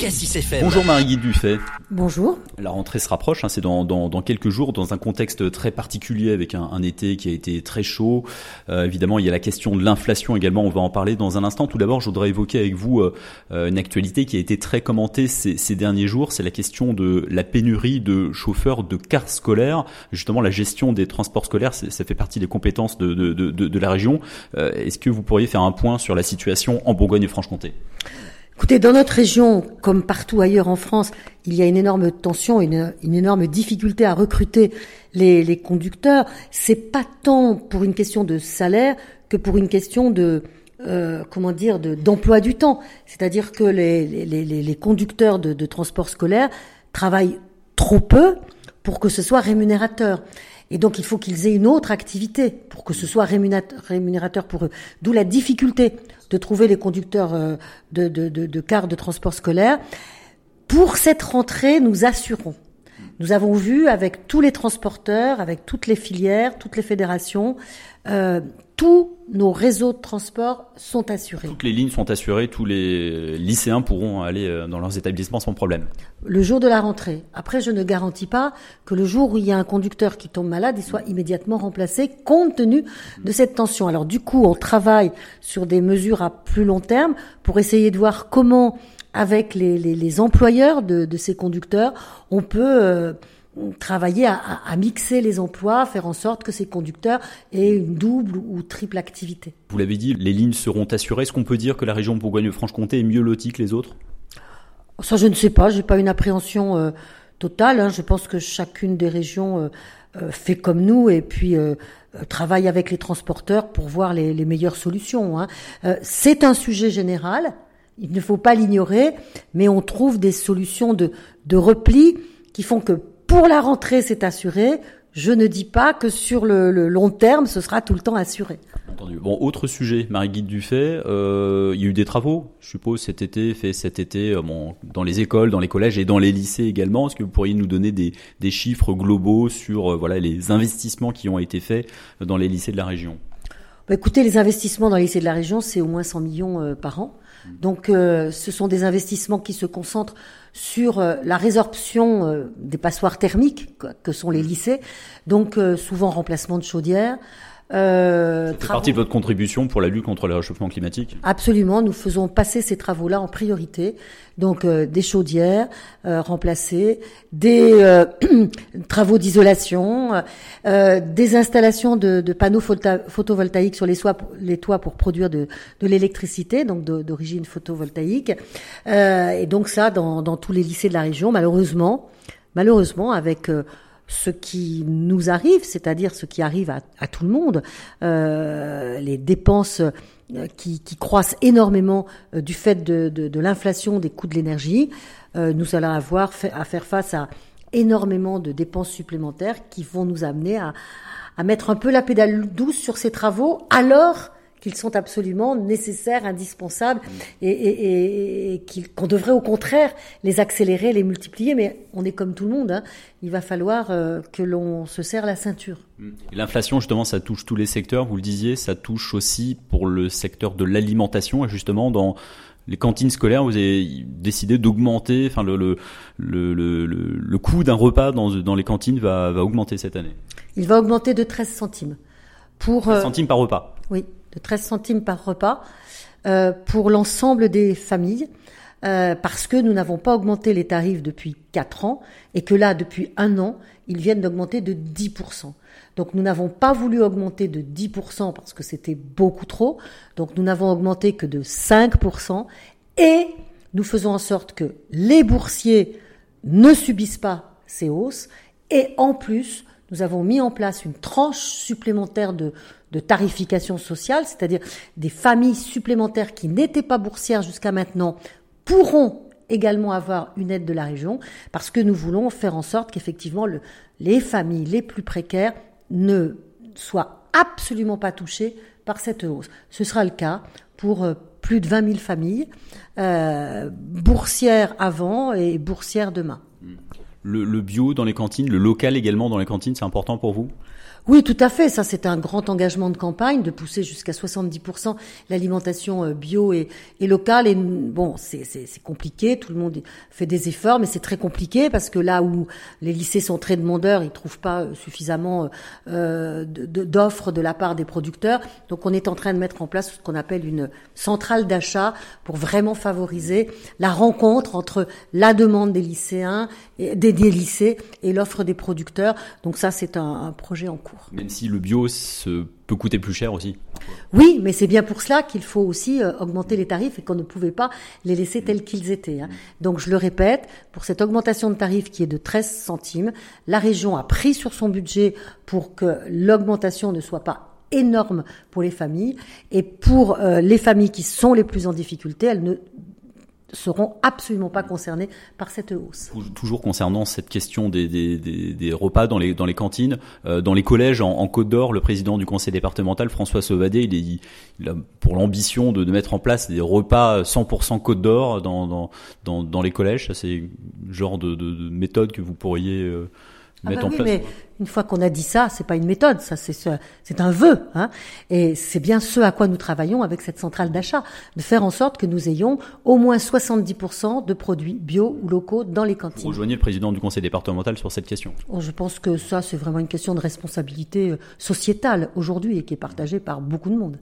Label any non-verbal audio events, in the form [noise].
Cassis FM. Bonjour Marie-Guy Dufay. Bonjour. La rentrée se rapproche, hein, c'est dans, dans, dans, quelques jours, dans un contexte très particulier avec un, un été qui a été très chaud. Euh, évidemment, il y a la question de l'inflation également, on va en parler dans un instant. Tout d'abord, je voudrais évoquer avec vous euh, une actualité qui a été très commentée ces, ces derniers jours, c'est la question de la pénurie de chauffeurs de cars scolaires. Justement, la gestion des transports scolaires, ça fait partie des compétences de, de, de, de la région. Euh, Est-ce que vous pourriez faire un point sur la situation en Bourgogne et Franche-Comté? Écoutez, dans notre région, comme partout ailleurs en France, il y a une énorme tension, une, énorme difficulté à recruter les, les conducteurs. C'est pas tant pour une question de salaire que pour une question de euh, comment dire d'emploi du temps. C'est-à-dire que les conducteurs de, de transport scolaire travaillent trop peu pour que ce soit rémunérateur. Et donc, il faut qu'ils aient une autre activité pour que ce soit rémunérateur pour eux. D'où la difficulté de trouver les conducteurs euh, de, de, de, de cars de transport scolaire. Pour cette rentrée, nous assurons. Nous avons vu avec tous les transporteurs, avec toutes les filières, toutes les fédérations, euh, tous nos réseaux de transport sont assurés. Toutes les lignes sont assurées, tous les lycéens pourront aller euh, dans leurs établissements sans problème. Le jour de la rentrée. Après, je ne garantis pas que le jour où il y a un conducteur qui tombe malade, il soit immédiatement remplacé compte tenu de cette tension. Alors du coup, on travaille sur des mesures à plus long terme pour essayer de voir comment, avec les, les, les employeurs de, de, ces conducteurs, on peut... Euh, travailler à, à, mixer les emplois, faire en sorte que ces conducteurs aient une double ou triple activité. Vous l'avez dit, les lignes seront assurées. Est-ce qu'on peut dire que la région Bourgogne-Franche-Comté est mieux lotie que les autres? Ça, je ne sais pas. J'ai pas une appréhension euh, totale. Hein. Je pense que chacune des régions euh, euh, fait comme nous et puis travaille avec les transporteurs pour voir les, les meilleures solutions. Hein. C'est un sujet général. Il ne faut pas l'ignorer, mais on trouve des solutions de, de repli qui font que pour la rentrée, c'est assuré. Je ne dis pas que sur le, long terme, ce sera tout le temps assuré. Entendu. Bon, autre sujet, Marie-Guide Dufay, euh, il y a eu des travaux, je suppose, cet été, fait cet été, euh, dans les écoles, dans les collèges et dans les lycées également. Est-ce que vous pourriez nous donner des, chiffres globaux sur euh, les investissements qui ont été faits dans les lycées de la région? Bah, Écoutez, les investissements dans les lycées de la région, c'est au moins 100 millions euh, par an. Donc, euh, ce sont des investissements qui se concentrent sur euh, la résorption euh, des passoires thermiques que sont les lycées, donc euh, souvent remplacement de chaudières. Euh, c'est partie de votre contribution pour la lutte contre le réchauffement climatique Absolument, nous faisons passer ces travaux-là en priorité. Donc euh, des chaudières euh, remplacées, des euh, [clears throat] travaux d'isolation, des installations de, de panneaux photovoltaïques sur les, soies, les, toits pour produire de, de l'électricité, donc d'origine photovoltaïque. et donc ça dans, dans, tous les lycées de la région, malheureusement, malheureusement avec ce qui nous arrive, c'est-à-dire ce qui arrive à, tout le monde, euh, les dépenses euh, qui, croissent énormément euh, du fait de, l'inflation des coûts de l'énergie, nous allons avoir à faire face à énormément de dépenses supplémentaires qui vont nous amener à mettre un peu la pédale douce sur ces travaux, alors qu'ils sont absolument nécessaires, indispensables, et, et, et, et qu'on devrait au contraire les accélérer, les multiplier. Mais on est comme tout le monde, hein. il va falloir euh, que l'on se serre la ceinture. L'inflation, justement, ça touche tous les secteurs. Vous le disiez, ça touche aussi pour le secteur de l'alimentation, et justement dans les cantines scolaires, vous avez décidé d'augmenter, enfin le, le, le, le, le coût d'un repas dans, dans les cantines va, va augmenter cette année. Il va augmenter de 13 centimes. Pour, 13 centimes par repas. Oui, de 13 centimes par repas euh, pour l'ensemble des familles. Euh, parce que nous n'avons pas augmenté les tarifs depuis 4 ans et que là, depuis un an, ils viennent d'augmenter de 10%. Donc nous n'avons pas voulu augmenter de 10% parce que c'était beaucoup trop. Donc nous n'avons augmenté que de 5% et nous faisons en sorte que les boursiers ne subissent pas ces hausses et en plus, nous avons mis en place une tranche supplémentaire de, de tarification sociale, c'est-à-dire des familles supplémentaires qui n'étaient pas boursières jusqu'à maintenant pourront également avoir une aide de la région parce que nous voulons faire en sorte qu'effectivement le, les familles les plus précaires ne soient absolument pas touchées par cette hausse. Ce sera le cas pour euh, plus de 20 000 familles euh, boursières avant et boursières demain. Le, le, bio dans les cantines, le local également dans les cantines, c'est important pour vous? Oui, tout à fait. Ça, c'est un grand engagement de campagne de pousser jusqu'à 70% l'alimentation euh, bio et, et, locale. Et bon, c'est compliqué. Tout le monde fait des efforts, mais c'est très compliqué parce que là où les lycées sont très demandeurs, ils trouvent pas euh, suffisamment euh, d'offres de la part des producteurs. Donc, on est en train de mettre en place ce qu'on appelle une centrale d'achat pour vraiment favoriser la rencontre entre la demande des lycéens, et, des, des lycées et l'offre des producteurs. Donc ça, c'est un, un projet en cours. Même si le bio se peut coûter plus cher aussi. Oui, mais c'est bien pour cela qu'il faut aussi euh, augmenter les tarifs et qu'on ne pouvait pas les laisser tels qu'ils étaient. Hein. Donc je le répète, pour cette augmentation de tarifs qui est de 13 centimes, la région a pris sur son budget pour que l'augmentation ne soit pas énorme pour les familles et pour euh, les familles qui sont les plus en difficulté, elles ne seront absolument pas concernés par cette hausse. Toujours concernant cette question des, des, des, des repas dans les, dans les cantines, euh, dans les collèges en, en Côte d'Or, le président du conseil départemental, François Sauvadet, il, est, il a pour l'ambition de, de, mettre en place des repas 100% Côte d'Or dans, dans, dans, dans, les collèges. C'est le genre de, de, de, méthode que vous pourriez... Euh, ah bah oui, Mais une fois qu'on a dit ça, c'est pas une méthode, ça c'est c'est un vœu, hein. Et c'est bien ce à quoi nous travaillons avec cette centrale d'achat, de faire en sorte que nous ayons au moins 70% de produits bio ou locaux dans les cantines. Vous rejoignez le président du conseil départemental sur cette question. Oh, je pense que ça c'est vraiment une question de responsabilité euh, sociétale aujourd'hui et qui est partagée par beaucoup de monde.